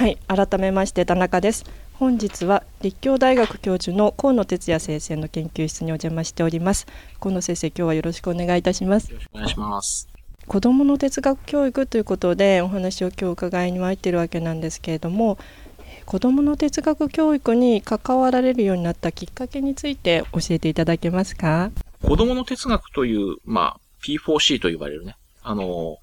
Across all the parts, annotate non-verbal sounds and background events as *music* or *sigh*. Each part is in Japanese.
はい、改めまして田中です。本日は立教大学教授の河野哲也先生の研究室にお邪魔しております。河野先生、今日はよろしくお願いいたします。よろしくお願いします。子どもの哲学教育ということでお話を今日伺いに参っているわけなんですけれども、子どもの哲学教育に関わられるようになったきっかけについて教えていただけますか？子供の哲学という、まあ、P4C と呼ばれるね、あの、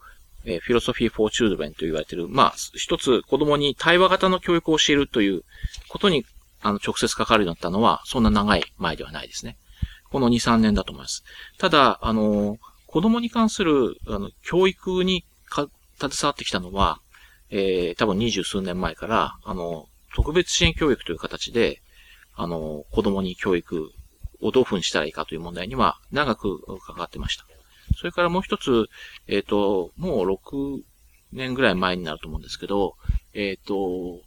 え、フィロソフィー・フォー・チュードベンと言われている、まあ、一つ子供に対話型の教育を教えるということに、あの、直接関わるようになったのは、そんな長い前ではないですね。この2、3年だと思います。ただ、あの、子供に関する、あの、教育にか、携わってきたのは、えー、多分二十数年前から、あの、特別支援教育という形で、あの、子供に教育をどういうふうにしたらいいかという問題には長く関わってました。それからもう一つ、えっ、と、もう6年ぐらい前になると思うんですけど、えっ、と、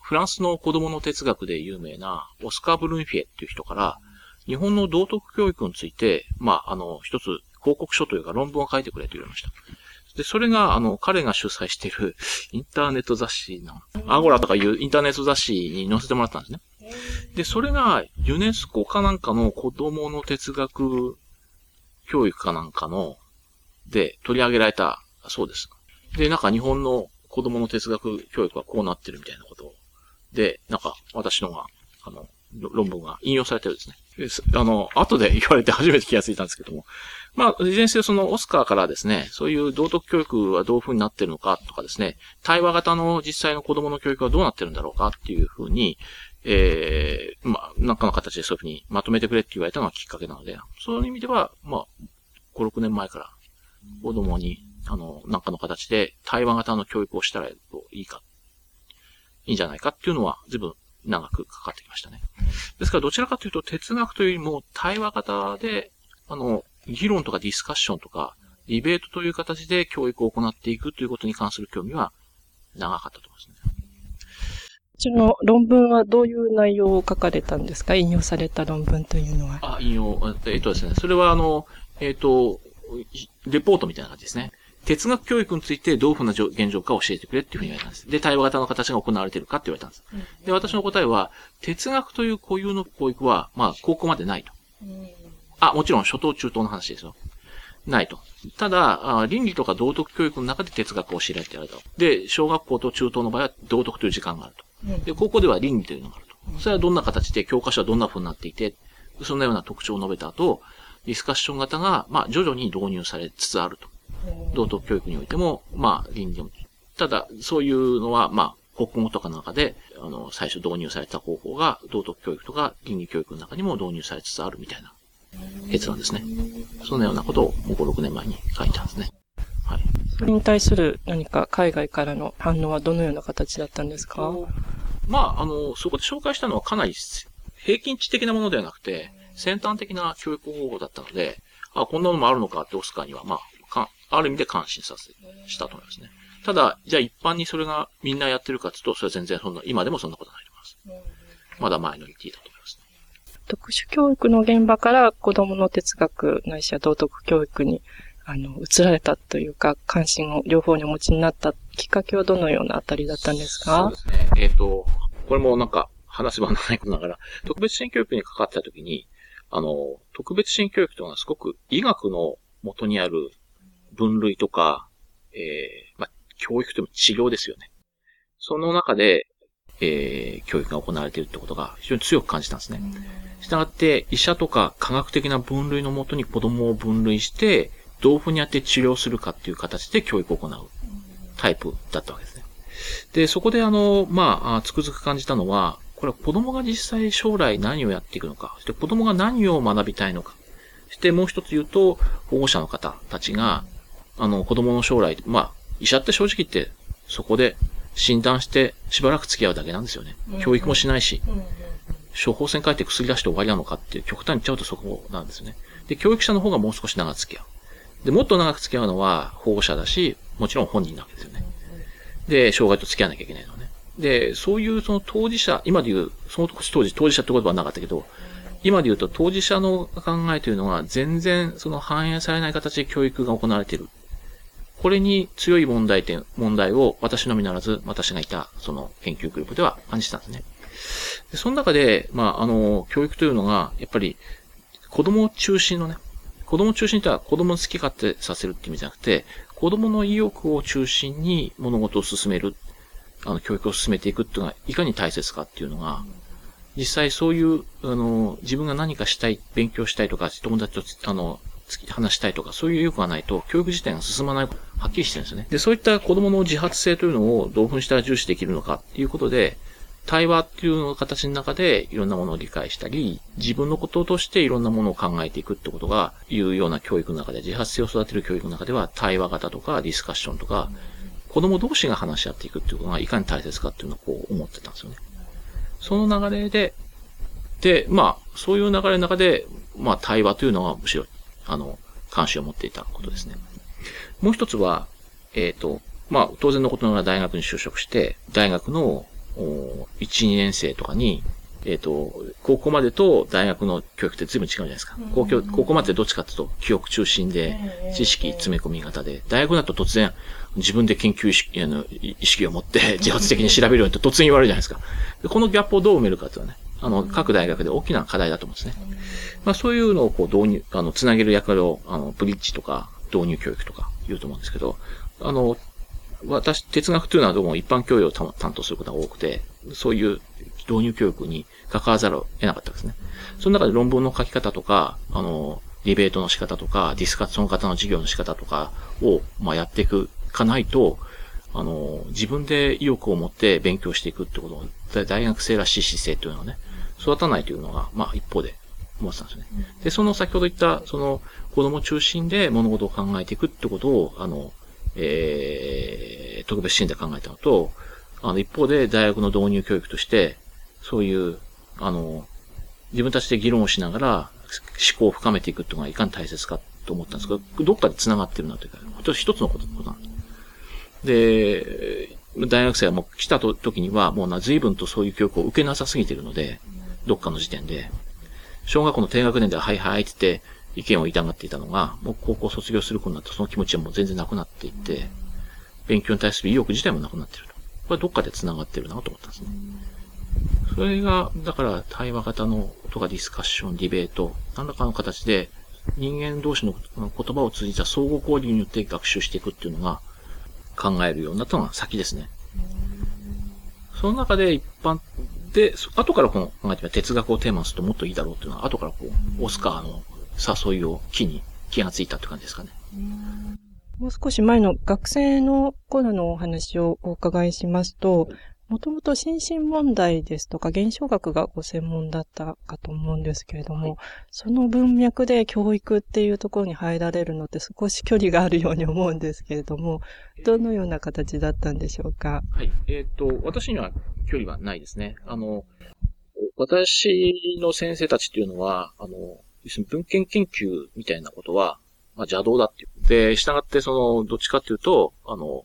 フランスの子供の哲学で有名なオスカー・ブルンフィエっていう人から、日本の道徳教育について、まあ、あの、一つ報告書というか論文を書いてくれと言われました。で、それが、あの、彼が主催しているインターネット雑誌の、アゴラとかいうインターネット雑誌に載せてもらったんですね。で、それがユネスコかなんかの子供の哲学教育かなんかの、で取り上げられたそうです。で、なんか日本の子供の哲学教育はこうなってるみたいなことをで、なんか私のが、あの、論文が引用されてるんですね。あの、後で *laughs* 言われて初めて気がついたんですけども。まあ、いずれにせよそのオスカーからですね、そういう道徳教育はどういう風になってるのかとかですね、対話型の実際の子供の教育はどうなってるんだろうかっていう風に、えー、まあ、なんかの形でそういう風にまとめてくれって言われたのがきっかけなので、そういう意味では、まあ、5、6年前から子供に、あの、なんかの形で対話型の教育をしたらいいか、いいんじゃないかっていうのは、随分長くかかってきましたね。ですから、どちらかというと、哲学というよりも、対話型で、あの、議論とかディスカッションとか、ディベートという形で教育を行っていくということに関する興味は長かったと思いますね。その論文はどういう内容を書かれたんですか？引用された論文というのは。あ、引用、えっとですね、それはあの、えっと、レポートみたいな感じですね。哲学教育についてどういうふうな現状か教えてくれっていうふうに言われたんです。で、対話型の形が行われているかって言われたんです。で、私の答えは、哲学という固有の教育は、まあ、高校までないと。あ、もちろん初等中等の話ですよ。ないと。ただ、倫理とか道徳教育の中で哲学を教えられてやると。で、小学校と中等の場合は道徳という時間があると。で、高校では倫理というのがあると。それはどんな形で、教科書はどんな風になっていて、そんなような特徴を述べた後、ディスカッション型が、まあ、徐々に導入されつつあると。道徳教育においても、まあ、倫理も。ただ、そういうのは、まあ、国語とかの中で、あの、最初導入された方法が、道徳教育とか倫理教育の中にも導入されつつあるみたいな結論ですね。そんなようなことを、もう5、6年前に書いたんですね。はい。それに対する何か海外からの反応はどのような形だったんですか？まあ、あの、そこで紹介したのはかなり平均値的なものではなくて、先端的な教育方法だったので、あ、こんなのもあるのかってオスカーには、まあ、かある意味で感心させ、したと思いますね。ただ、じゃあ一般にそれがみんなやってるかっていうと、それは全然そんな、今でもそんなことないと思います。まだマイノリティだと思います、ね。特殊教育の現場から子供の哲学ないしは道徳教育にあの、移られたというか、関心を両方にお持ちになったきっかけはどのようなあたりだったんですか？そうですね。えっ、ー、と、これもなんか話せばならないことながら、特別支援教育に関わったときに、あの、特別支援教育というのはすごく医学の元にある分類とか、えー、まあ、教育というのも治療ですよね。その中で、えー、教育が行われているってことが非常に強く感じたんですね。したがって、医者とか科学的な分類のもとに子供を分類して、どういうふうにやって治療するかっていう形で教育を行うタイプだったわけですね。で、そこであの、まあ、つくづく感じたのは、これは子供が実際将来何をやっていくのか、そして子供が何を学びたいのか、そしてもう一つ言うと、保護者の方たちが、あの、子供の将来、まあ、医者って正直言って、そこで診断してしばらく付き合うだけなんですよね。教育もしないし、処方箋書いて薬出して終わりなのかって極端に言っちゃうとそこなんですよね。で、教育者の方がもう少し長く付き合う。で、もっと長く付き合うのは保護者だし、もちろん本人なわけですよね。で、障害と付き合わなきゃいけないのね。で、そういうその当事者、今で言う、その当時当事者って言葉はなかったけど、今で言うと当事者の考えというのは全然その反映されない形で教育が行われているこれに強い問題点、問題を私のみならず、私がいた、その研究グループでは感じたんですね。でその中で、まあ、あの、教育というのが、やっぱり、子供中心のね、子供中心とは子供の好き勝手させるって意味じゃなくて、子供の意欲を中心に物事を進める、あの、教育を進めていくっていうのが、いかに大切かっていうのが、実際そういう、あの、自分が何かしたい、勉強したいとか、友達と、あの、話したいとか、そういう意欲がないと、教育自体が進まない、はっきりしてるんですよね。で、そういった子供の自発性というのをどういうふうにしたら重視できるのかっていうことで、対話っていうの形の中でいろんなものを理解したり、自分のこととしていろんなものを考えていくってことが、いうような教育の中で、自発性を育てる教育の中では、対話型とかディスカッションとか、子供同士が話し合っていくっていうことがいかに大切かっていうのをこう思ってたんですよね。その流れで、で、まあ、そういう流れの中で、まあ、対話というのはむしろ、あの、関心を持っていたことですね。もう一つは、えっ、ー、と、まあ、当然のことながら大学に就職して、大学の1、2年生とかに、えっ、ー、と、高校までと大学の教育って随分違うじゃないですか。高校高校までどっちかっていうと記憶中心で、知識詰め込み型で、大学だと突然自分で研究意識あの意識を持って自発的に調べるようにと突然言われるじゃないですか。このギャップをどう埋めるかっていうのはね、あの、各大学で大きな課題だと思うんですね。まあそういうのをこう導入、あの、つなげる役割を、あの、ブリッジとか導入教育とか言うと思うんですけど、あの、私、哲学というのはどうも一般教養を担当することが多くて、そういう導入教育に関わらざるを得なかったですね。その中で論文の書き方とか、あの、ディベートの仕方とか、ディスカッション型の授業の仕方とかを、まあ、やっていくかないと、あの、自分で意欲を持って勉強していくってことを、大学生らしい姿勢というのをね、育たないというのが、まあ、一方で思ってたんですね。で、その先ほど言った、その、子供中心で物事を考えていくってことを、あの、えー、特別支援で考えたのと、あの、一方で大学の導入教育として、そういう、あの、自分たちで議論をしながら思考を深めていくっていうのがいかに大切かと思ったんですけど、どっかで繋がってるなというか、一つのことなんで。大学生はもう来たと時には、もうな、随分とそういう教育を受けなさすぎているので、どっかの時点で、小学校の低学年でははいはいって言って、意見を言いたがっていたのが、もう高校卒業する子になったその気持ちはもう全然なくなっていて、勉強に対する意欲自体もなくなっていると。これどっかで繋がってるなと思ったんですね。それが、だから対話型のとかディスカッション、ディベート、何らかの形で人間同士の言葉を通じた相互交流によって学習していくっていうのが考えるようになったのが先ですね。その中で一般で、後からこの考えてみ哲学をテーマにするともっといいだろうっていうのは、後からこう、オスカーの誘いを機に気がついたって感じですかね。もう少し前の学生の頃のお話をお伺いしますと、もともと心身問題ですとか現象学がご専門だったかと思うんですけれども、はい、その文脈で教育っていうところに入られるのって少し距離があるように思うんですけれども、どのような形だったんでしょうか？はい。えっ、ー、と、私には距離はないですね。あの、私の先生たちっていうのは、あの、要するに文献研究みたいなことは、まあ邪道だっていう。で、従ってその、どっちかっていうと、あの、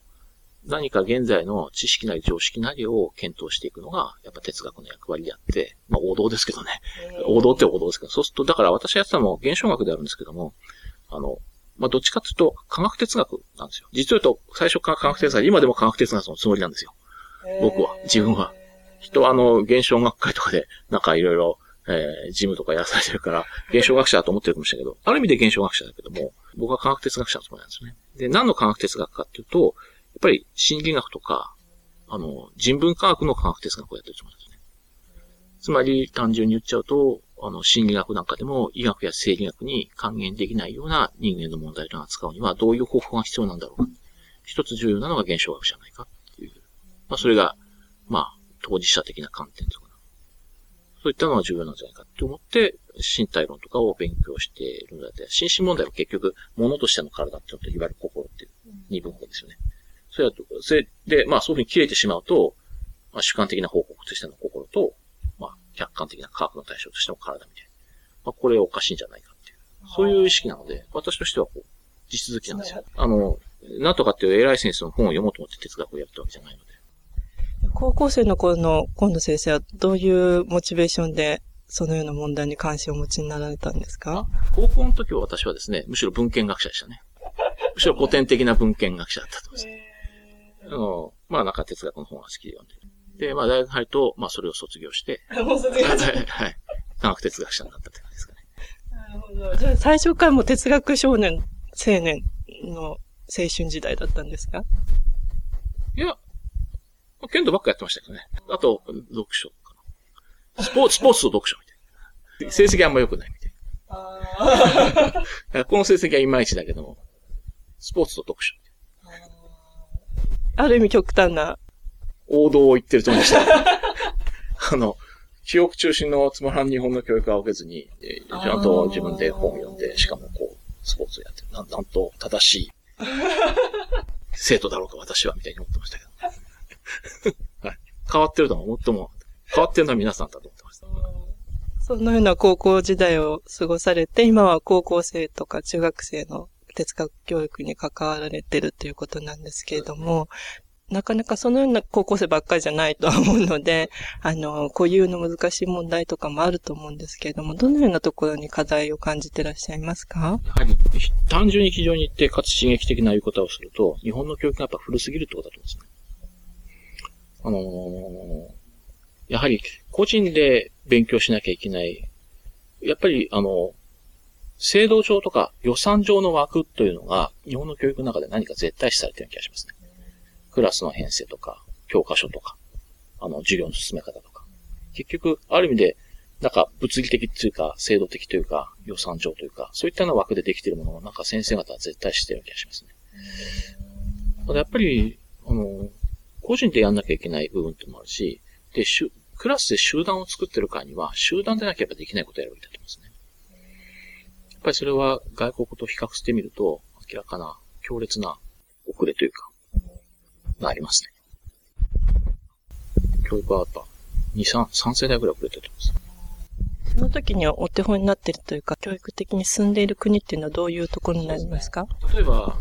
何か現在の知識なり常識なりを検討していくのが、やっぱ哲学の役割であって、まあ王道ですけどね。王道って王道ですけど、そうすると、だから私やってたのも現象学であるんですけども、あの、まあどっちかっていうと科学哲学なんですよ。実を言うと、最初から科学哲学、今でも科学哲学のつもりなんですよ。僕は、自分は。人はあの、現象学会とかで、なんかいろいろ、えー、事務とかやらされてるから、現象学者だと思ってるかもしれないけど、ある意味で現象学者だけども、僕は科学哲学者のつもりなんですよね。で、何の科学哲学かっていうと、やっぱり心理学とか、あの、人文科学の科学哲学をやってるつもりですね。つまり、単純に言っちゃうと、あの、心理学なんかでも医学や生理学に還元できないような人間の問題というのを扱うにはどういう方法が必要なんだろうか。一つ重要なのが現象学じゃないかっていう。まあ、それが、まあ、当事者的な観点とかそういったのが重要なんじゃないかって思って、身体論とかを勉強しているので、心身問題は結局、物としての体っていうのと、いわゆる心っていう二分法ですよね。それだと、それで、まあそういうふうに切れてしまうと、まあ主観的な報告としての心と、まあ客観的な科学の対象としての体みたいな。まあこれおかしいんじゃないかっていう。そういう意識なので、私としてはこう、地続きなんですよ。あの、なんとかっていう偉い先生の本を読もうと思って哲学をやったわけじゃないので。高校生の頃の今野先生はどういうモチベーションでそのような問題に関心をお持ちになられたんですか？高校の時は私はですね、むしろ文献学者でしたね。むしろ古典的な文献学者だったと思います。あの、まあなんか哲学の本が好きで読んでる。で、まあ大学入ると、まあそれを卒業して、もう卒業して。*laughs* はい。科学哲学者になったって感じですかね。なるほど。じゃあ最初からも哲学少年、青年の青春時代だったんですか？いや、剣道ばっかやってましたけどね。あと、読書かな。スポーツ、スポーツと読書みたいな。成績あんま良くないみたいな。この成績はいまいちだけども、スポーツと読書。ある意味極端な。王道を言ってると思いました。*laughs* あの、記憶中心のつまらん日本の教育は受けずに、えー、ちゃんと自分で本を読んで、しかもこう、スポーツをやってる。なん、なんと正しい *laughs* 生徒だろうか、私は、みたいに思ってましたけど。*laughs* はい。変わってるとは思っても、変わってるのは皆さんだと思ってました。そのような高校時代を過ごされて、今は高校生とか中学生の哲学教育に関わられてるということなんですけれども、なかなかそのような高校生ばっかりじゃないとは思うので、あの、固有の難しい問題とかもあると思うんですけれども、どのようなところに課題を感じてらっしゃいますか？やはり、単純に非常に言って、かつ刺激的な言い方をすると、日本の教育がやっぱ古すぎるってことだと思うんですね。あのー、やはり、個人で勉強しなきゃいけない。やっぱり、あの、制度上とか予算上の枠というのが、日本の教育の中で何か絶対視されてる気がしますね。クラスの編成とか、教科書とか、あの、授業の進め方とか。結局、ある意味で、なんか物理的というか、制度的というか、予算上というか、そういったような枠でできているものを、なんか先生方は絶対知ってる気がしますね。ただやっぱり、あの、個人でやんなきゃいけない部分ってもあるし、で、クラスで集団を作ってる会には、集団でなければできないことをやるべきだと思いますね。やっぱりそれは外国と比較してみると、明らかな強烈な遅れというか、がありますね。教育はやっぱ、2、3、3世代ぐらい遅れてると思います。その時にはお手本になっているというか、教育的に進んでいる国っていうのはどういうところになりますか？例えば、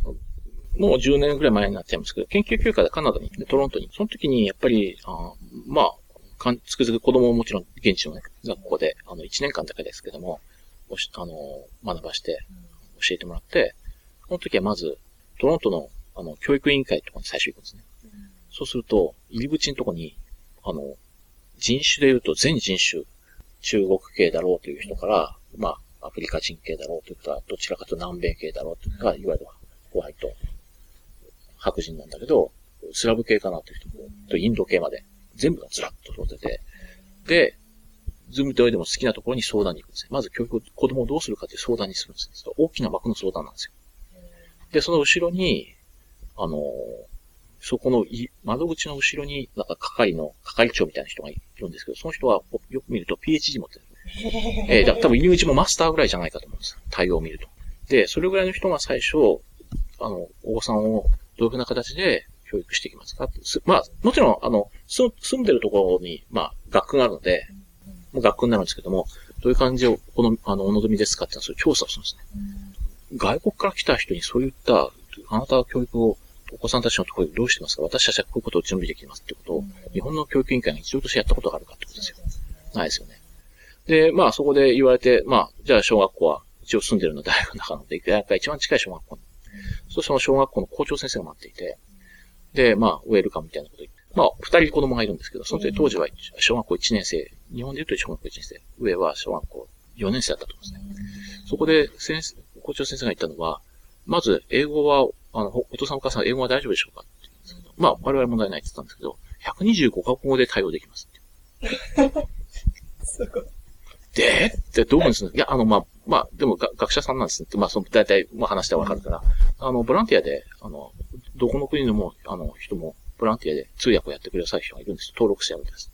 もう10年ぐらい前になっちゃいますけど、研究休暇でカナダに、トロントに、その時にやっぱり、あまあ、かんつくづく子供ももちろん現地のね、学校で、あの、1年間だけですけども、おしあの、学ばして、教えてもらって、その時はまず、トロントのあの、教育委員会とかに最初行くんですね。そうすると、入り口のとこに、あの、人種で言うと全人種、中国系だろうという人から、まあ、アフリカ人系だろうという人は、どちらかと南米系だろうというか、いわゆるホワイト、白人なんだけど、スラブ系かなという人も、とインド系まで、全部がずらっと揃ってて、で、ズームででも好きなところに相談に行くんですね。まず教育、子供をどうするかという相談にするんですね。大きな枠の相談なんですよ。で、その後ろに、あの、そこの窓口の後ろに、なんか係の、係長みたいな人がいるんですけど、その人はよく見ると PhD 持ってる。えー、だ多分入り口もマスターぐらいじゃないかと思うんです。対応を見ると。で、それぐらいの人が最初、あの、お子さんをどういうふうな形で教育していきますか？まあ、もちろん、あの、住んでるところに、まあ、学区があるので、もう学区になるんですけども、どういう感じを、この、あの、お望みですかっていうのは、そういう調査をするんですね。外国から来た人にそういった、あなたは教育をお子さんたちのところでどうしてますか？私たちはこういうことを準備できますってことを、日本の教育委員会が一度としてやったことがあるかってことですよ。ないですよね。で、まあそこで言われて、まあ、じゃあ小学校は一応住んでるの大学の中ので、やっぱり一番近い小学校に。そしてその小学校の校長先生が待っていて、で、まあ、ウェルカムみたいなこと言って、まあ、二人子供がいるんですけど、その時当時は小学校1年生、日本で言うと小学校1年生、上は小学校4年生だったと思うんですね。そこで先生、校長先生が言ったのは、まず、英語はあの、お父さんお母さん英語は大丈夫でしょうかって言うんですけど、まあ、我々問題ないって言ったんですけど、125カ国語で対応できますって。*laughs* すごい。で？ってどうなんですか？いや、あの、まあ、まあ、でも学者さんなんですね、まあ、その、大体、まあ話してわかるから、あの、ボランティアで、あの、どこの国でも、あの、人も、ボランティアで通訳をやってください人がいるんです。登録してあるんです。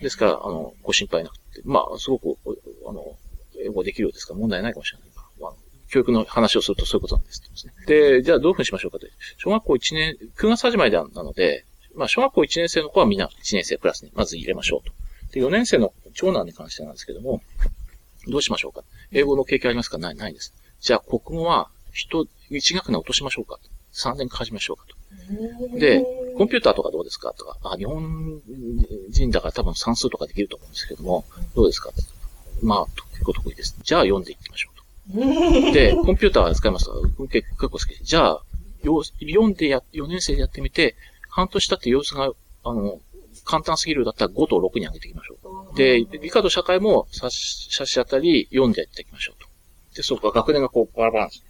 ですから、あの、ご心配なくて、まあ、すごく、あの、英語できるようですから問題ないかもしれない。教育の話をするとそういうことなんです、で、じゃあどういうふうにしましょうかと。小学校1年、9月始まりなので、まあ、小学校1年生の子はみんな1年生クラスにまず入れましょうと。で、4年生の長男に関してなんですけども、どうしましょうか？英語の経験ありますか？ない、ないです。じゃあ国語は人、1学年落としましょうか ?3 年か始めましょうかと。で、コンピューターとかどうですか？とか、あ、日本人だから多分算数とかできると思うんですけども、どうですか？まあ、結構得意です。じゃあ読んでいきましょうと。で、コンピューターは使いますか？結構好き。じゃあ、4でや、4年生でやってみて、半年経って様子が、あの、簡単すぎるだったら5と6に上げていきましょう。で、理科と社会も差し、差し当たり4でやっていきましょうと。で、そうか、学年がこうバラバラなんです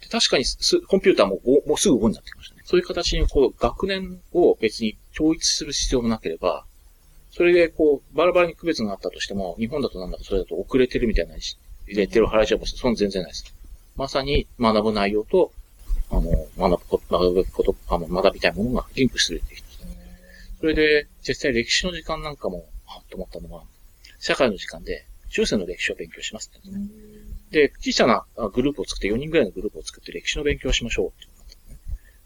で確かにす、コンピューターももうすぐ5になってきましたね。そういう形にこう、学年を別に統一する必要もなければ、それでこう、バラバラに区別があったとしても、日本だとなんだかそれだと遅れてるみたいな入れてる払いちゃいますそんな全然ないです。まさに学ぶ内容と、あの、学ぶこと、学ぶこと、あの、学びたいものがリンクするって。それで、実際歴史の時間なんかも、はっと思ったのは、社会の時間で、中世の歴史を勉強しますってね。で、小さなグループを作って、4人ぐらいのグループを作って歴史の勉強をしましょうってね。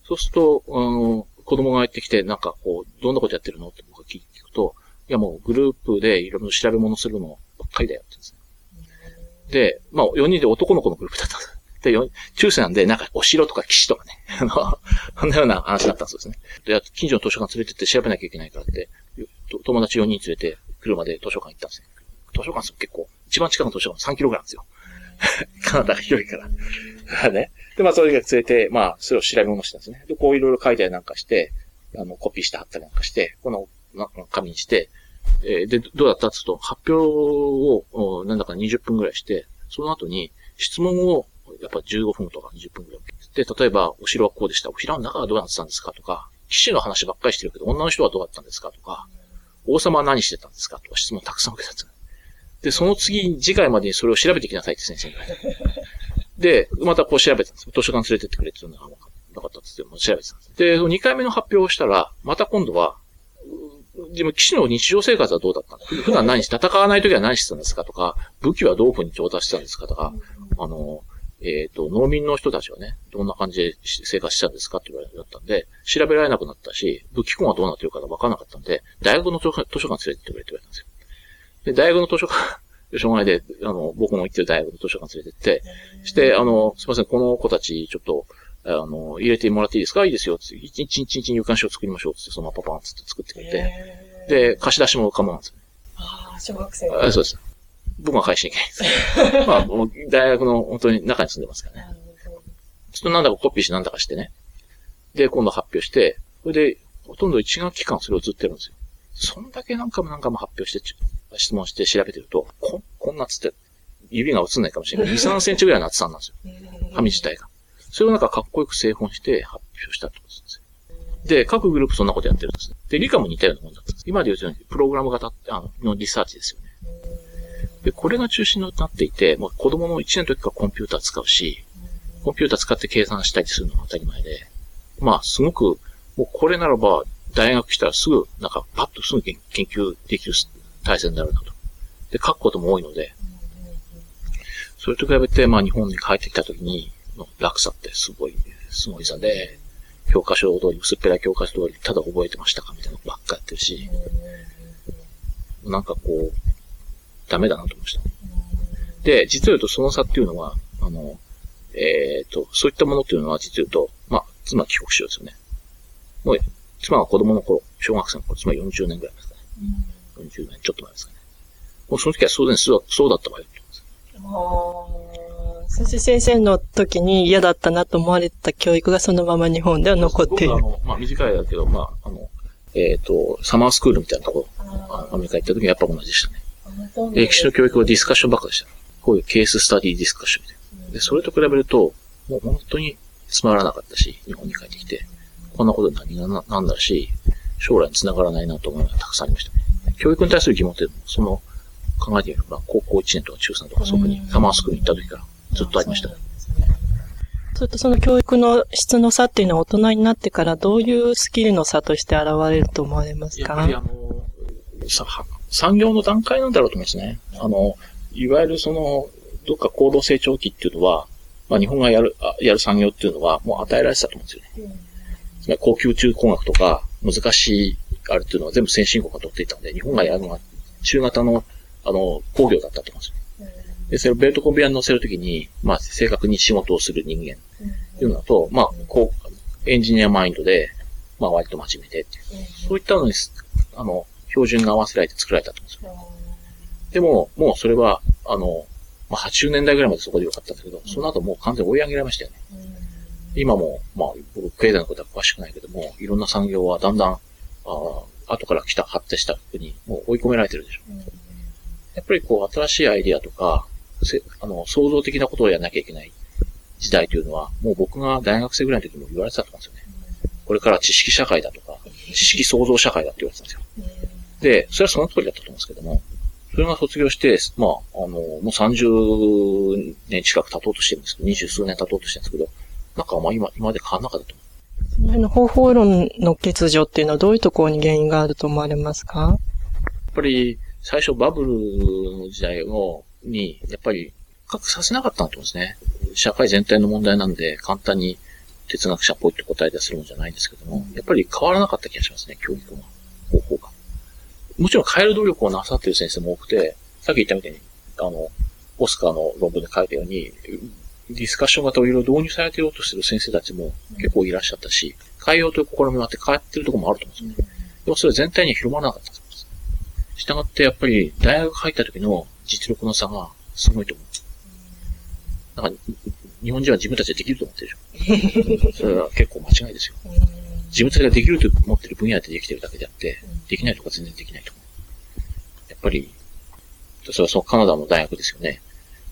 そうすると、あの、子供が入ってきて、なんかこう、どんなことやってるのって僕が聞くと、いやもうグループでいろいろ調べ物するのばっかりだよって言うんですね。で、まあ、4人で男の子のグループだったんです。で、中世なんで、なんか、お城とか騎士とかね、*laughs* あの、そんなような話だったんですね。で、近所の図書館連れてって調べなきゃいけないからって、友達4人連れて、車で図書館行ったんですね。図書館す結構、一番近くの図書館3キロぐらいなんですよ。*laughs* カナダが広いから。*laughs* ね。で、まあ、それが連れて、まあ、それを調べ物したんですね。で、こういろいろ書いたりなんかして、あの、コピーして貼ったりなんかして、この、紙にして、えー、で、どうだったって言うと、発表を、なんだか20分ぐらいして、その後に質問を、やっぱ15分とか20分ぐらい。で、例えば、お城はこうでした。お城の中はどうなってたんですかとか、騎士の話ばっかりしてるけど、女の人はどうだったんですかとか、王様は何してたんですかとか質問たくさん受けたんです。で、その次、次回までにそれを調べてきなさいって先生が。で、またこう調べたんです。図書館連れてってくれっていうのがなかったって言って、調べてたんです。で、2回目の発表をしたら、また今度は、でも騎士の日常生活はどうだったの？普段何し、戦わない時は何してたんですかとか、武器はどういうふうに調達したんですかとか、あの、えっ、ー、と、農民の人たちはね、どんな感じで生活してたんですかって言われたんで、調べられなくなったし、武器庫がどうなってるか分からなかったんで、大学の図書館連れてってくれって言われたんですよ。で、大学の図書館、*laughs* しょうがないで、あの、僕の行ってる大学の図書館連れてって、して、あの、すいません、この子たち、ちょっと、あの、入れてもらっていいですか？いいですよ。つって、一日一日入館書を作りましょう。つって、そのままパパンつって作ってくれて。で、貸し出しも可能なんですよね。ああ、小学生あそうです。僕は返しに行けないです。*laughs* まあ、大学の本当に中に住んでますからね。ちょっとなんだかコピーしてなんだかしてね。で、今度発表して、それで、ほとんど1学期間それをずっとやるんですよ。そんだけ何回も何回も発表して、質問して調べてると、こ、こんなつって、指が映んないかもしれない。2、3センチぐらいの厚さなんですよ。紙自体が。それをなんかかっこよく製本して発表したってことです。で、各グループそんなことやってるんですね。で、理科も似たようなもんだったんです。今で言うように、プログラム型あののリサーチですよね。で、これが中心になっていて、もう子供の1年の時からコンピューター使うし、コンピューター使って計算したりするのが当たり前で、まあ、すごく、もうこれならば、大学来たらすぐ、なんか、パッとすぐ研究できる体制になるなと。で、書くことも多いので、それと比べて、まあ、日本に帰ってきた時に、の落差ってすごい、すごい差で、教科書通り、薄っぺらい教科書通り、ただ覚えてましたかみたいなのばっかやってるし、なんかこう、ダメだなと思いました。で、実を言うとその差っていうのは、あの、えっ、ー、と、そういったものっていうのは実を言うと、まあ、妻帰国しようですよね。もう、妻は子供の頃、小学生の頃、つまり40年ぐらいですかね。うん、40年ちょっと前ですかね。もうその時はそうそうそうだったわよって言うんです。そして先生の時に嫌だったなと思われた教育がそのまま日本では残っている。あの、まあ短いだけど、まあ、あの、えっ、ー、と、サマースクールみたいなところ、アメリカ行った時にやっぱ同じでしたね。歴史の教育はディスカッションばっかでした。こういうケーススタディディスカッションみたいな。で、それと比べると、もう本当につまらなかったし、日本に帰ってきて、こんなこと何がなんだし、将来に繋がらないなと思うのがたくさんありましたね。教育に対する疑問って、その、考えてみれば、高校1年とか中3とか、そこにサマースクールに行った時からずっとありました。それとその教育の質の差っていうのは大人になってからどういうスキルの差として現れると思われますか？やっぱりあの、さ、産業の段階なんだろうと思いますね。あの、いわゆるその、どっか高度成長期っていうのは、まあ日本がやる、やる産業っていうのはもう与えられてたと思うんですよね。つまり高級中工学とか難しいあれっていうのは全部先進国が取っていたんで、日本がやるのは中型のあの、工業だったと思うんですよ。で、それをベルトコンベヤに乗せるときに、まあ、正確に仕事をする人間っていうのと、まあ、こう、エンジニアマインドで、まあ、割と真面目でっていう。そういったのに、あの、標準が合わせられて作られたと思うんですよ。でも、もうそれは、あの、まあ80年代ぐらいまでそこでよかったんですけど、その後もう完全に追い上げられましたよね。今も、まあ、僕、経済のことは詳しくないけども、いろんな産業はだんだん、あ後から来た発展した国にもう追い込められてるでしょ。やっぱりこう、新しいアイディアとか、あの、創造的なことをやらなきゃいけない時代というのは、もう僕が大学生ぐらいの時も言われてたと思うんですよね。これから知識社会だとか、知識創造社会だって言われてたんですよ。で、それはその通りだったと思うんですけども、それが卒業して、まあ、あの、もう30年近く経とうとしてるんですけど、二十数年経とうとしてるんですけど、なんかまあ今、今まで変わんなかったと思う。その辺の方法論の欠如っていうのはどういうところに原因があると思われますか？やっぱり、最初バブルの時代を、に、やっぱり、深くさせなかったんだと思うんですね。社会全体の問題なんで、簡単に哲学者っぽいって答え出するもんじゃないんですけども、やっぱり変わらなかった気がしますね、教育の方法が。もちろん変える努力をなさっている先生も多くて、さっき言ったみたいに、あの、オスカーの論文で書いたように、ディスカッション型をいろいろ導入されてようとしている先生たちも結構いらっしゃったし、変えようという試みもあって変わってるところもあると思うんですよね。でもそれ全体に広まらなかったんです。したがってやっぱり大学入った時の実力の差がすごいと思う。なんか、日本人は自分たちでできると思ってるでしょ。*laughs* それは結構間違いですよ。自分たちができると思ってる分野でできてるだけであって、できないとか全然できないと思う。やっぱり、それはそのカナダの大学ですよね。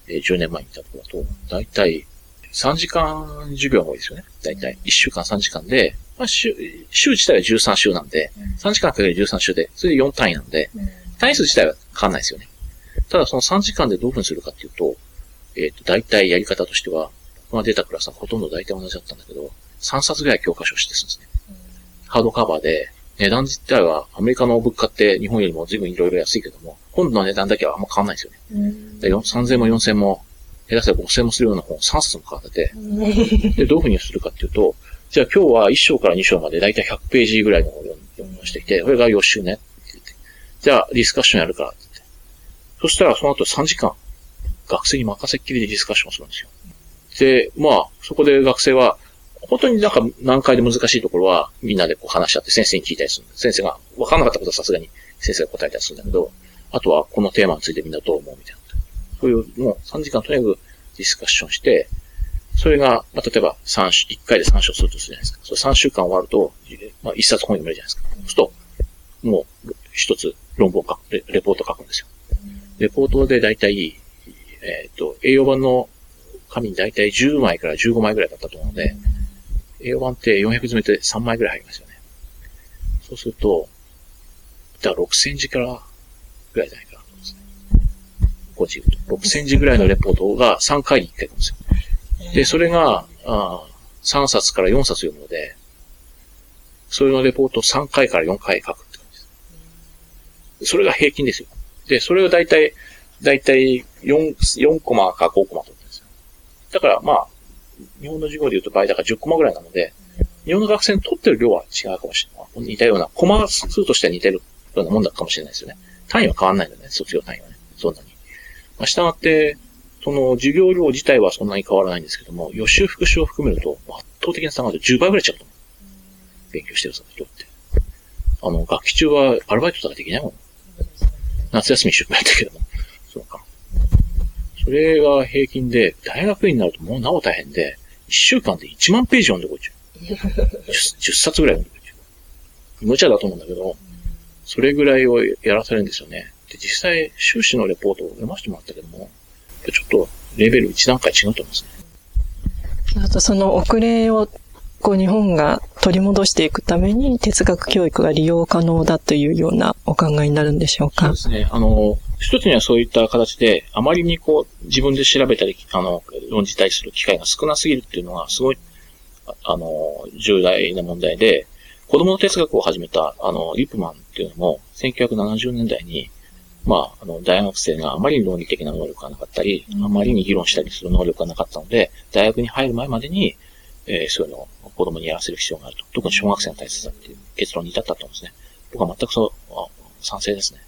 えー、10年前にいたところだと、だいたい3時間授業が多いですよね。だいたい1週間3時間で、まあ、週、週自体は13週なんで、3時間かける13週で、それで4単位なんで、単位数自体は変わんないですよね。ただその3時間でどういうふうにするかっていうと、えっ、ー、と、大体やり方としては、僕が出たクラスはほとんど大体同じだったんだけど、3冊ぐらい教科書をしてるんですね。ハードカバーで、値段自体はアメリカの物価って日本よりも随分いろいろ安いけども、本の値段だけはあんま変わんないですよね。で3000も4000も、下手したら5000もするような本3冊も買ってて、で、どういうふうにするかっていうと、じゃあ今日は1章から2章までだいたい100ページぐらいの本を読みましてきて、これが予習ねって言って。じゃあディスカッションやるからって言って。そしたらその後3時間、学生に任せっきりでディスカッションするんですよ。で、まあ、そこで学生は、本当になんか難解で難しいところは、みんなでこう話し合って先生に聞いたりする。先生が、わかんなかったことはさすがに先生が答えたりするんだけど、あとはこのテーマについてみんなどう思うみたいな。そういうのを3時間とにかくディスカッションして、それが、まあ、例えば3週、1回で3章するとするじゃないですか。それ3週間終わると、まあ、1冊本読めるじゃないですか。そうすると、もう1つ論文を書くレ、レポートを書くんですよ。レポートで大体、えっ、ー、と、栄養版の紙に大体10枚から15枚ぐらいだったと思うので、うん A1 って400詰めて3枚ぐらい入りますよね。そうすると、だから6センチからぐらいじゃないかなと思うんですね。5チームと。6センチぐらいのレポートが3回に1回なんですよ。で、それが、あ3冊から4冊読むので、それのレポートを3回から4回書くって感じです。それが平均ですよ。で、それを大体、大体、4、4コマか5コマとってんですよ。だから、まあ、日本の授業で言うと倍だから10コマぐらいなので、日本の学生に取ってる量は違うかもしれない。似たような、コマ数としては似てるようなもんだかもしれないですよね。単位は変わんないのね、卒業単位はね。そんなに。まあ、従って、その授業量自体はそんなに変わらないんですけども、予習復習を含めると、圧倒的な差があると10倍ぐらい違うと思う。勉強してる人って。あの、学期中はアルバイトとかできないもん。夏休み一生懸命やったけども。そうか。それが平均で、大学院になるともうなお大変で、1週間で1万ページ読んでこいちゃう。*laughs* 10, 10冊ぐらい読んでこいちゃう。無茶だと思うんだけど、それぐらいをやらされるんですよね。で、実際、修士のレポートを読ませてもらったけども、ちょっとレベル1段階違うと思いますね。あとその遅れをこう日本が取り戻していくために哲学教育が利用可能だというようなお考えになるんでしょうか？そうですね。あの、一つにはそういった形で、あまりにこう自分で調べたり、あの、論じたりする機会が少なすぎるっていうのがすごい、あの、重大な問題で、子供の哲学を始めた、あの、リップマンっていうのも、1970年代に、まあ、あの、大学生があまりに論理的な能力がなかったり、あまりに議論したりする能力がなかったので、大学に入る前までに、えー、そういうのを子供にやらせる必要があると。特に小学生が大切だっていう結論に至ったと思うんですね。僕は全くそう、賛成ですね。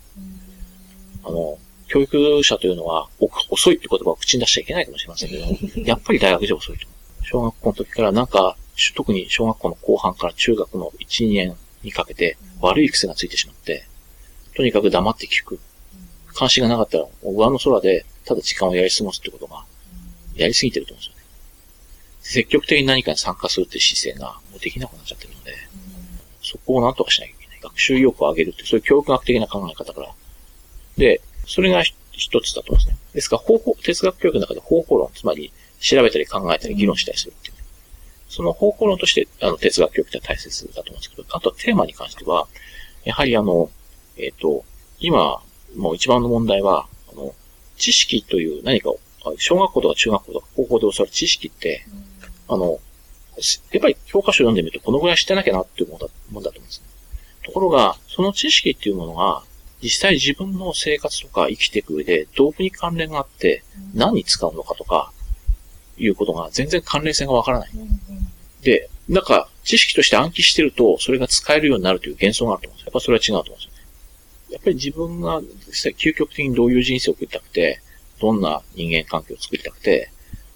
あの、教育者というのは、遅いって言葉を口に出しちゃいけないかもしれませんけど、*laughs* やっぱり大学じゃ遅いと。小学校の時からなんか、特に小学校の後半から中学の1、2年にかけて悪い癖がついてしまって、とにかく黙って聞く。関心がなかったら、上の空でただ時間をやり過ごすってことが、やりすぎてると思うんですよね。積極的に何かに参加するっていう姿勢がもうできなくなっちゃってるので、そこをなんとかしなきゃいけない。学習意欲を上げるって、そういう教育学的な考え方から。で、それが一つだと思うんですね。ですから、方法、哲学教育の中で方法論、つまり調べたり考えたり議論したりするっていう。その方法論として、あの、哲学教育って大切だと思うんですけど、あとテーマに関しては、やはりあの、えっ、ー、と、今、もう一番の問題は、あの、知識という何かを、小学校とか中学校とか高校で教わる知識って、あの、やっぱり教科書を読んでみるとこのぐらい知ってなきゃなっていうもんだもんだと思うんですね。ところが、その知識っていうものが、実際自分の生活とか生きていく上で、どこに関連があって、何に使うのかとか、いうことが全然関連性がわからない。で、なんか、知識として暗記してると、それが使えるようになるという幻想があると思うんですやっぱそれは違うと思うんですよね。やっぱり自分が実際究極的にどういう人生を送りたくて、どんな人間関係を作りたくて、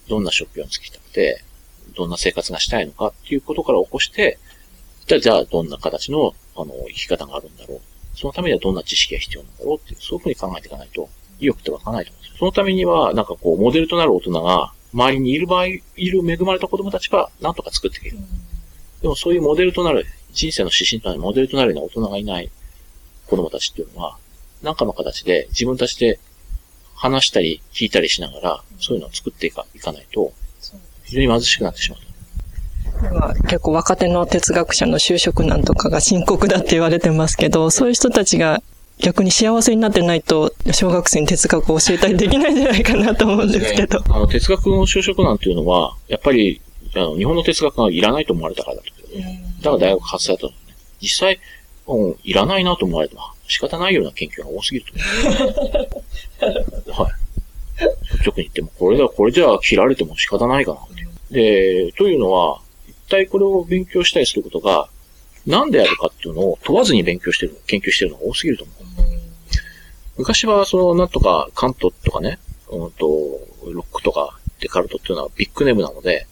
どんな職業を作りたくて、どんな生活がしたいのかっていうことから起こして、じゃあ、どんな形の、あの、生き方があるんだろう。そのためにはどんな知識が必要なんだろうっていう、そういうふうに考えていかないと、意欲って湧かないと思うんですよ。そのためには、なんかこう、モデルとなる大人が、周りにいる場合、いる恵まれた子供たちが、なんとか作っていける。でもそういうモデルとなる、人生の指針となるモデルとなるような大人がいない子供たちっていうのは、何かの形で自分たちで話したり聞いたりしながら、そういうのを作っていかいかないと、非常に貧しくなってしまう。今結構若手の哲学者の就職難とかが深刻だって言われてますけど、そういう人たちが逆に幸せになってないと、小学生に哲学を教えたりできないんじゃないかなと思うんですけど。ね、あの、哲学の就職難っていうのは、やっぱり、あの、日本の哲学がいらないと思われたからだと。だから大学発生だと、ね。実際、うん、いらないなと思われても仕方ないような研究が多すぎると思う。*laughs* はい。率直に言っても、これだ、これじゃ切られても仕方ないかなっていう。で、というのは、一体これを勉強したりすることが、何であるかっていうのを問わずに勉強してる、研究してるのが多すぎると思う。昔は、その、なんとか、カントとかね、うんと、ロックとか、デカルトっていうのはビッグネームなので、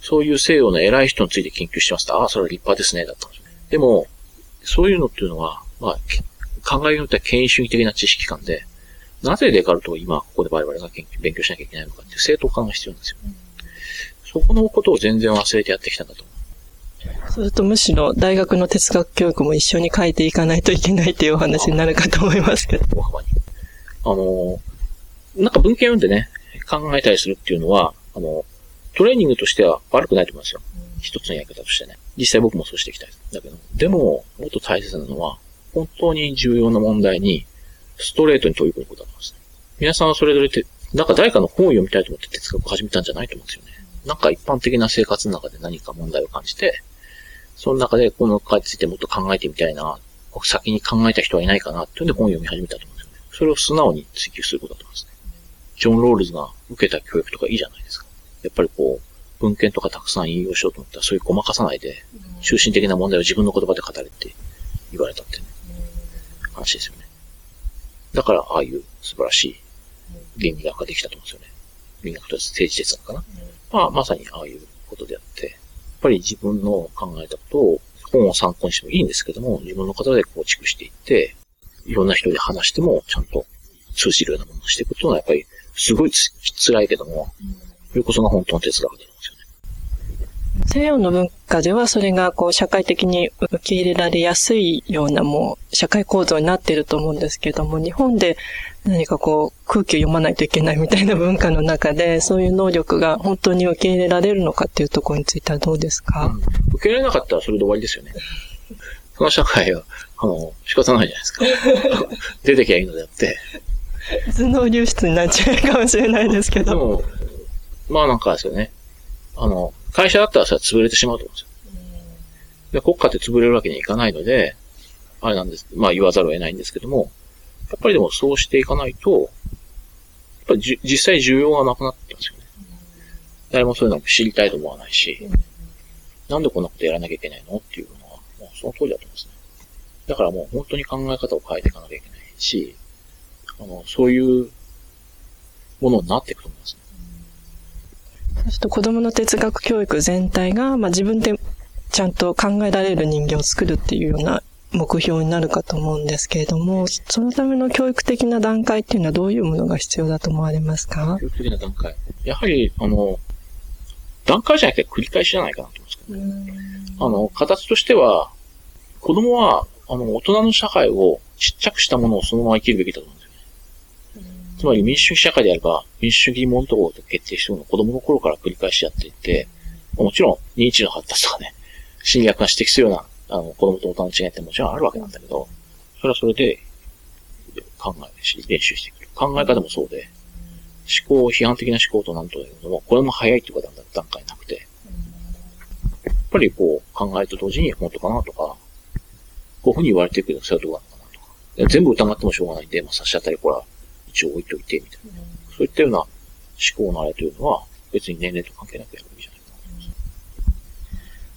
そういう西洋の偉い人について研究してますと、ああ、それは立派ですね、だったんです。でも、そういうのっていうのは、まあ、考えによっては権威主義的な知識観で、なぜデカルトを今、ここで我々が勉強しなきゃいけないのかっていう正当感が必要なんですよ。そこのことを全然忘れてやってきたんだと思う。そうするとむしろ大学の哲学教育も一緒に変えていかないといけないというお話になるかと思いますけど。大幅に。あの、なんか文献読んでね、考えたりするっていうのは、あの、トレーニングとしては悪くないと思いますよ。一つのやり方としてね。実際僕もそうしていきたい。だけど、でも、もっと大切なのは、本当に重要な問題に、ストレートに問い込むことだと思いますね。皆さんはそれぞれて、なんか誰かの本を読みたいと思って哲学を始めたんじゃないと思うんですよね。なんか一般的な生活の中で何か問題を感じて、その中でこの回についてもっと考えてみたいな、先に考えた人はいないかなっていうんで本を読み始めたと思うんですよね。それを素直に追求することだと思いますね。ジョン・ロールズが受けた教育とかいいじゃないですか。やっぱりこう、文献とかたくさん引用しようと思ったら、そういうごまかさないで、中心的な問題を自分の言葉で語れって言われたってね、話ですよね。だから、ああいう素晴らしい倫理学ができたと思うんですよね。倫理学と政治哲学かな。まあ、まさにああいうことであって、やっぱり自分の考えたことを本を参考にしてもいいんですけども、自分の方で構築していって、いろんな人で話してもちゃんと通じるようなものをしていくというのはやっぱりすごいつ辛いけども、それこそが本当の哲学だ。西洋の文化ではそれがこう社会的に受け入れられやすいようなもう社会構造になっていると思うんですけども、日本で何かこう空気を読まないといけないみたいな文化の中で、そういう能力が本当に受け入れられるのかっていうところについてはどうですか、うん、受け入れなかったらそれで終わりですよね。その社会は、あの、仕方ないじゃないですか。*laughs* 出てきゃいいのであって。頭脳流出になっちゃうかもしれないですけど。でも、まあなんかですよね。あの、会社だったらさ、潰れてしまうと思うんですよ。で、国家って潰れるわけにはいかないので、あれなんです。まあ言わざるを得ないんですけども、やっぱりでもそうしていかないと、やっぱりじ実際需要がなくなってますよね。誰もそういうの知りたいと思わないし、なんでこんなことやらなきゃいけないの？っていうのは、もうその通りだと思うんですね。だからもう本当に考え方を変えていかなきゃいけないし、あの、そういうものになっていくと思いますね。そうすると子供の哲学教育全体が、まあ、自分でちゃんと考えられる人間を作るっていうような目標になるかと思うんですけれども、そのための教育的な段階っていうのはどういうものが必要だと思われますか？教育的な段階。やはり、あの、段階じゃなくて繰り返しじゃないかなと思うんですけどね。あの、形としては、子供は、あの、大人の社会をちっちゃくしたものをそのまま生きるべきだと思うんです。つまり民主主義社会であれば、民主主義問答を決定してるのを子供の頃から繰り返しやっていて、もちろん認知の発達とかね、心理学が指摘するような、あの、子供と大人の違いってもちろんあるわけなんだけど、それはそれで考えし、練習してくる。考え方もそうで、思考、批判的な思考となんというのも、これも早いっていうか段階なくて、やっぱりこう、考えと同時に本当かなとか、こういうふうに言われてるけど、それはどうなのかなとか、全部疑ってもしょうがないんで、まあ、差し当たりこれは一応置いといて、みたいな。そういったような思考のあれというのは、別に年齢と関係なくやるべきじゃない。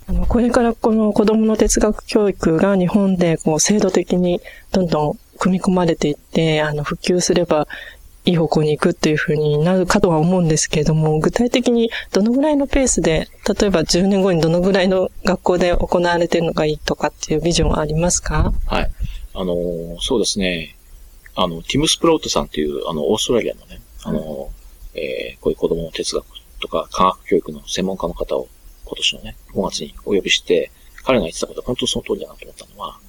あの、これからこの子供の哲学教育が日本でこう制度的にどんどん組み込まれていって、あの、普及すればいい方向に行くっていうふうになるかとは思うんですけれども、具体的にどのぐらいのペースで、例えば10年後にどのぐらいの学校で行われているのがいいとかっていうビジョンはありますか？はい。あのそうですね。あの、ティム・スプロートさんっていう、あの、オーストラリアのね、あの、えー、こういう子供の哲学とか科学教育の専門家の方を今年のね、5月にお呼びして、彼が言ってたことは本当その通りだなと思ったのは、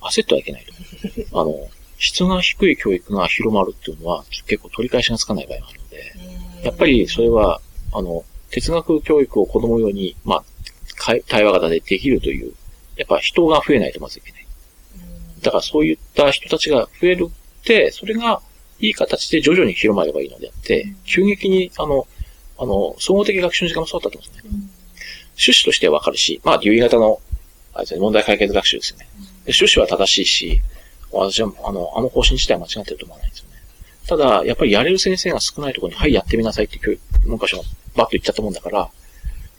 焦ってはいけないと。*laughs* あの、質が低い教育が広まるっていうのは結構取り返しがつかない場合があるので、やっぱりそれは、あの、哲学教育を子供用に、まあ、対話型でできるという、やっぱ人が増えないとまずいけない。だからそういった人たちが増えるそれがいい形で徐々に広まればいいのであって、急激に、あの、あの、総合的学習の時間もそうだったと思うんですね。趣旨としてはわかるし、まあ、有意型の、あれですね、問題解決学習ですよね。趣旨は正しいし、私は、あの、あの方針自体は間違ってると思わないんですよね。ただ、やっぱりやれる先生が少ないところに、はい、やってみなさいって文科省がバッと言っちゃったもんだから、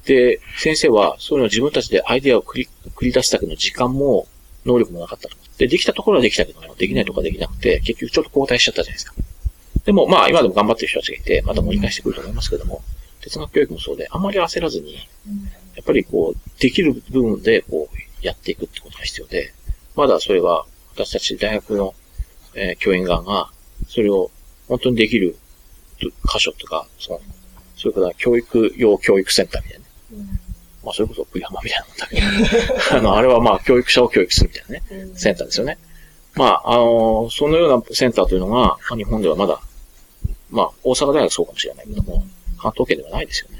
で、先生は、そういうのを自分たちでアイデアを繰り、繰り出すだけの時間も、能力もなかったと。で、できたところはできたけど、できないところはできなくて、結局ちょっと交代しちゃったじゃないですか。でも、まあ、今でも頑張ってる人たちがいて、また盛り返してくると思いますけども、哲学教育もそうで、あんまり焦らずに、やっぱりこう、できる部分で、こう、やっていくってことが必要で、まだそれは、私たち大学の、えー、教員側が、それを本当にできる箇所とか、その、それから教育用教育センターみたいな、まあ、それこそプリハマみたいなもんだけど、*laughs* あの、あれはまあ、教育者を教育するみたいなね、センターですよね。まあ、あの、そのようなセンターというのが、日本ではまだ、まあ、大阪大学そうかもしれないけども、関東圏ではないですよね。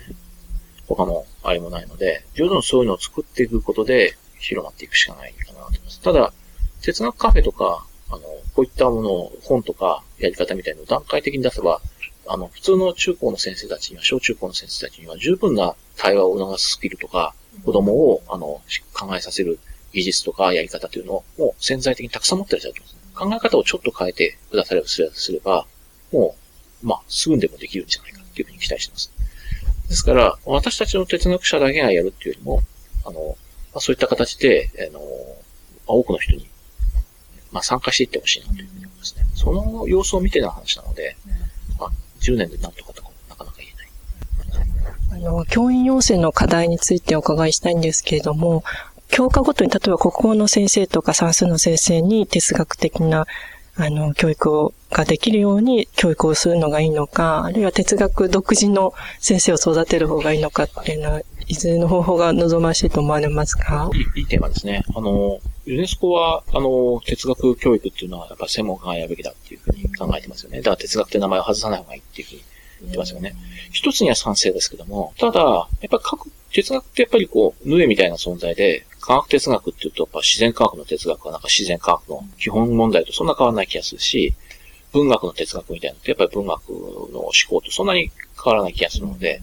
他のあれもないので、徐々にそういうのを作っていくことで広まっていくしかないかなと思います。ただ、哲学カフェとか、あの、こういったものを、本とか、やり方みたいなのを段階的に出せば、あの、普通の中高の先生たちには、小中高の先生たちには十分な対話を促すスキルとか、子供を、あの、考えさせる技術とかやり方というのを、もう潜在的にたくさん持ってらっしゃると思います。考え方をちょっと変えてくださればすれば、もう、まあ、すぐでもできるんじゃないかっていうふうに期待してます。ですから、私たちの哲学者だけがやるっていうよりも、あの、まあ、そういった形で、あの、多くの人にまあ、参加していってほしいなというふうに思いますね。その様子を見ての話なので、まあ、10年でなんとかとかなかなか言えない。あの、教員養成の課題についてお伺いしたいんですけれども、教科ごとに例えば国語の先生とか算数の先生に哲学的なあの、教育をができるように教育をするのがいいのか、あるいは哲学独自の先生を育てる方がいいのかっていうのは、いずれの方法が望ましいと思われますか？いいいいテーマですね。あの、ユネスコは、あの、哲学教育っていうのは、やっぱ専門家がやるべきだっていうふうに考えてますよね。だから哲学って名前を外さない方がいいっていうふうに言ってますよね。一つには賛成ですけども、ただ、やっぱ各、哲学ってやっぱりこう、ヌエみたいな存在で、科学哲学っていうと、やっぱ自然科学の哲学はなんか自然科学の基本問題とそんな変わらない気がするし、文学の哲学みたいなのって、やっぱり文学の思考とそんなに変わらない気がするので、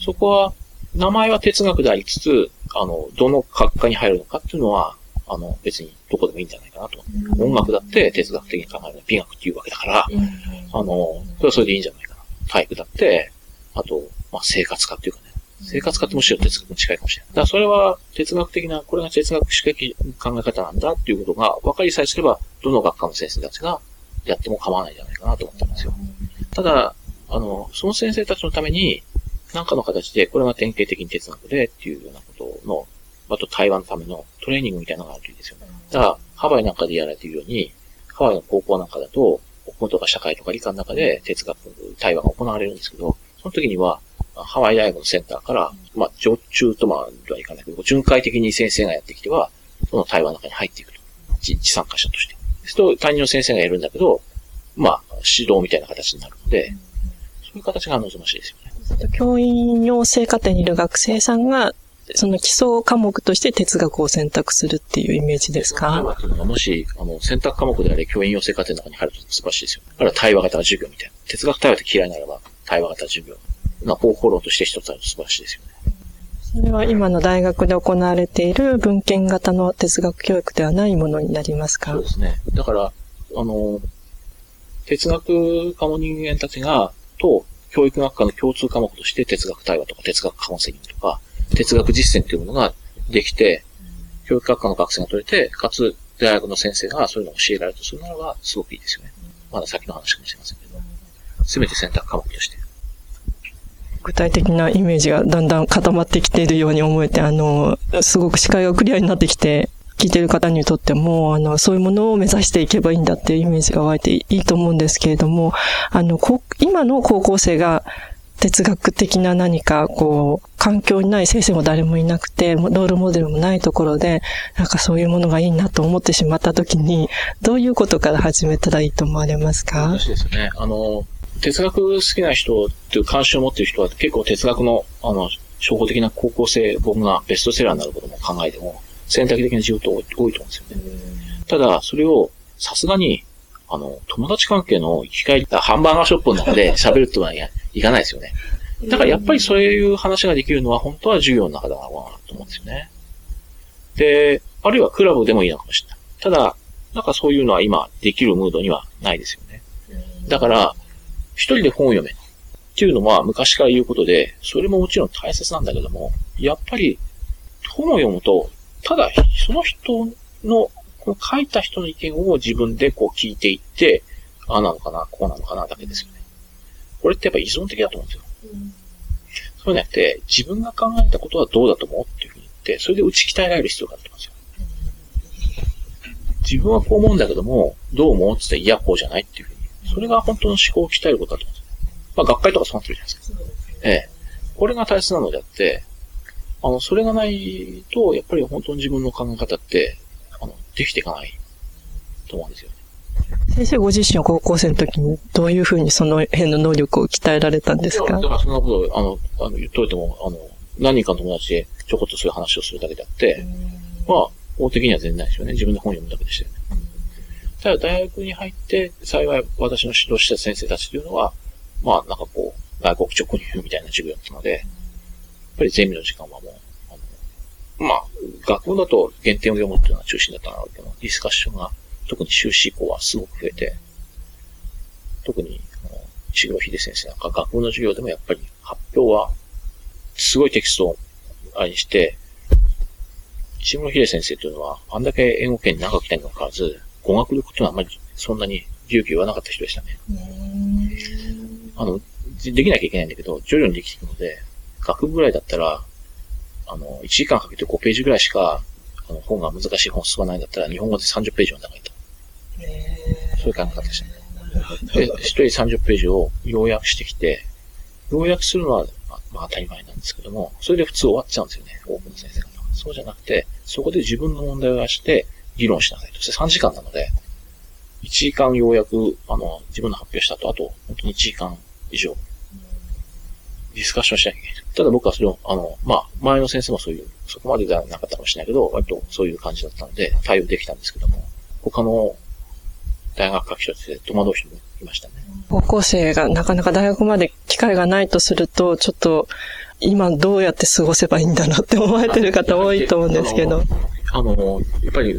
そこは、名前は哲学でありつつ、あの、どの学科に入るのかっていうのは、あの、別にどこでもいいんじゃないかなと。音楽だって哲学的に考える美学っていうわけだから、あの、それはそれでいいんじゃないかな。体育だって、あと、まあ、生活科っていうかね。生活科ってむしろ哲学に近いかもしれない。だからそれは哲学的な、これが哲学史的考え方なんだっていうことが分かりさえすれば、どの学科の先生たちがやっても構わないんじゃないかなと思ったんですよ。ただ、あの、その先生たちのために、何かの形で、これが典型的に哲学でっていうようなことの、あと対話のためのトレーニングみたいなのがあるといいですよね。だから、ハワイなんかでやられているように、ハワイの高校なんかだと、国語とか社会とか理科の中で哲学対話が行われるんですけど、その時には、ハワイ大学のセンターから、まあ、常駐とまではいかないけど、巡回的に先生がやってきては、その対話の中に入っていくと。一参加者として。すると、担任の先生がやるんだけど、まあ、指導みたいな形になるので、そういう形が望ましいですよね。教員養成課程にいる学生さんが、その基礎科目として哲学を選択するっていうイメージですか？もし、あの、選択科目であれ教員養成課程の中に入ると素晴らしいですよ。だから対話型授業みたいな。哲学対話って嫌いならば、対話型授業。な方法論として一つあると素晴らしいですよね。それは今の大学で行われている文献型の哲学教育ではないものになりますかそうですね。だから、あの、哲学科の人間たちが、と、教育学科の共通科目として哲学対話とか哲学カウンセリングとか、哲学実践というものができて、教育学科の学生が取れて、かつ大学の先生がそういうのを教えられるとするならば、すごくいいですよね。まだ先の話かもしれませんけど、すべて選択科目として。具体的なイメージがだんだん固まってきているように思えて、あの、すごく視界がクリアになってきて、聞いてる方にとっても、あの、そういうものを目指していけばいいんだっていうイメージが湧いていいと思うんですけれども、あの、今の高校生が哲学的な何か、こう、環境にない先生も誰もいなくて、ロールモデルもないところで、なんかそういうものがいいなと思ってしまったときに、どういうことから始めたらいいと思われますか？私ですね。あの、哲学好きな人っていう関心を持っている人は結構哲学の、あの、初歩的な高校生僕がベストセラーになることも考えても、選択的な需要って多いと思うんですよね。ただ、それをさすがに、あの、友達関係の生き返ったハンバーガーショップの中で喋るってのはいかないですよね。だからやっぱりそういう話ができるのは本当は授業の中だなと思うんですよね。で、あるいはクラブでもいいのかもしれない。ただ、なんかそういうのは今できるムードにはないですよね。だから、一人で本を読め。っていうのは昔から言うことで、それももちろん大切なんだけども、やっぱり本を読むと、ただその人の、この書いた人の意見を自分でこう聞いていって、ああなのかな、こうなのかなだけですよね。これってやっぱ依存的だと思うんですよ。うん、そうじゃなくて、自分が考えたことはどうだと思うっていうふうに言って、それで打ち鍛えられる必要があると思うんですよ。自分はこう思うんだけども、どう思うって言ったら、いや、こうじゃないっていうふうにそれが本当の思考を鍛えることだと思うんですよ。まあ学会とかそうなってるじゃないですか。ええ。これが大切なのであって、あの、それがないと、やっぱり本当に自分の考え方って、あの、できていかないと思うんですよね。先生ご自身は高校生の時にどういうふうにその辺の能力を鍛えられたんですか？だからそんなこと、あの、あの言っといても、あの、何人かの友達でちょこっとそういう話をするだけであって、まあ、法的には全然ないですよね。自分で本読むだけでして、ね。ただ大学に入って、幸い私の指導した先生たちというのは、まあなんかこう、外国直入みたいな授業だったので、やっぱりゼミの時間はもう、あのまあ、学校だと原点を読むっていうのが中心だったんだろうけど、ディスカッションが特に修士以降はすごく増えて、特に、あの、石黒秀先生なんか学校の授業でもやっぱり発表は、すごいテキストをあれにして、石黒秀先生というのは、あんだけ英語圏に長く来たにもかかわらず、語学力っていうのはあんまりそんなに重々言わなかった人でしたね。あの、できなきゃいけないんだけど、徐々にできていくので、学部ぐらいだったら、あの、1時間かけて5ページぐらいしか、あの、本が難しい本進まないんだったら、日本語で30ページ読んだ方がいいと。そういう考え方でしたね。で、一人30ページを要約してきて、要約するのは、まあ、当たり前なんですけども、それで普通終わっちゃうんですよね、多くの先生方は。そうじゃなくて、そこで自分の問題を出して、議論しなさいと。そして3時間なので、1時間ようやく、あの、自分の発表した後、あと、本当に1時間以上、ディスカッションしなきゃいけない。ただ僕はそれを、あの、まあ、前の先生もそういう、そこまでではなかったかもしれないけど、割とそういう感じだったので、対応できたんですけども、他の大学学長で戸惑う人もいましたね。高校生がなかなか大学まで機会がないとすると、ちょっと、今どうやって過ごせばいいんだろうって思われてる方多いと思うんですけど。あの、やっぱり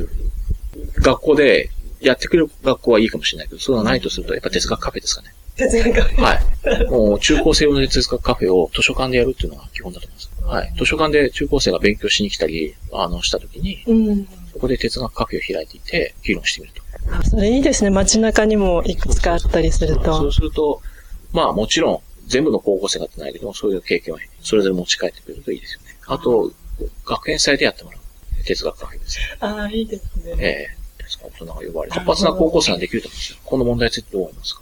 学校でやってくれる学校はいいかもしれないけど、そういうのないとすると、やっぱ哲学カフェですかね。哲学カフェはい。もう中高生用の哲学カフェを図書館でやるっていうのが基本だと思います。はい。図書館で中高生が勉強しに来たり、あの、したときに、うん、そこで哲学カフェを開いていて、議論してみると。あ、それいいですね。街中にもいくつかあったりすると。そうすると、まあもちろん、全部の高校生がってないけども、そういう経験をそれぞれ持ち帰ってくれるといいですよね。あと、学園祭でやってもらう。哲学カフェです、ああ、いいですね。ええ大人が呼ばれて、活発な高校生ができると思うんですよ。この問題についてどう思いますか？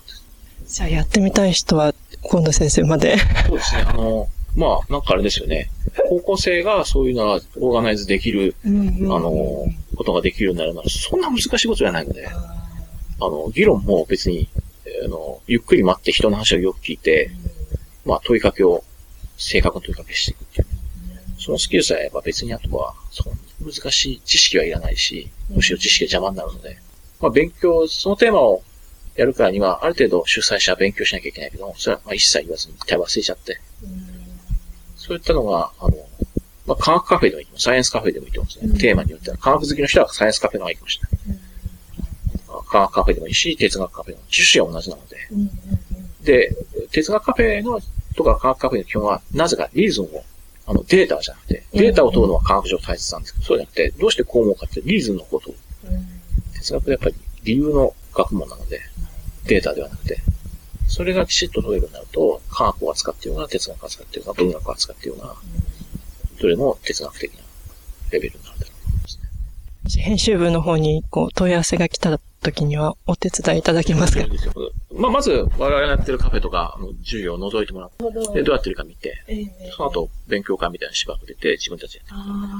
じゃあやってみたい人は、今度先生まで。そうですね。あの、まあ、なんかあれですよね。高校生がそういうのはオーガナイズできる、あの、ことができるようになるなら、そんな難しいことじゃないので、あの、議論も別に、あの、ゆっくり待って人の話をよく聞いて、まあ、問いかけを、正確な問いかけしていくっていう。そのスキルさえあれば別にあとは、そんな難しい知識はいらないし、むしろ知識が邪魔になるので、まあ、勉強、そのテーマをやるからには、ある程度主催者は勉強しなきゃいけないけど、それはまあ一切言わずに一回忘れちゃって、そういったのが、あの、まあ、科学カフェでもいいサイエンスカフェでもいいと思うんですね。テーマによっては。科学好きの人はサイエンスカフェの方がいいかもしれない。科学カフェでもいいし、哲学カフェでも趣旨は同じなので。で、哲学カフェのとか科学カフェの基本は、なぜかリーズンを、あの、データじゃなくて、データを取るのは科学上大切なんですけど、そうじゃなくて、どうしてこう思うかって、リーズンのことを。哲学はやっぱり理由の学問なので、データではなくて、それがきちっと取れるようになると、科学を扱っているような、哲学を扱っているような、文学を扱っているような、どれも哲学的なレベルになるだろうと思いますね。編集部の方にこう問い合わせが来た時にはお手伝いいただけますか？まあ、まず、我々がやってるカフェとか、授業を覗いてもらって、で、どうやってるか見て、その後、勉強会みたいな芝生出て、自分たちでや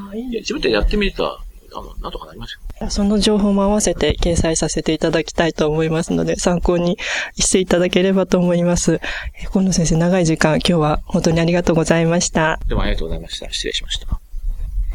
っていい、ね、自分たちでやってみると、あの、なんとかなりますよ。その情報も合わせて掲載させていただきたいと思いますので、参考にしていただければと思います。え今野先生、長い時間、今日は本当にありがとうございました。でもありがとうございました。失礼しました。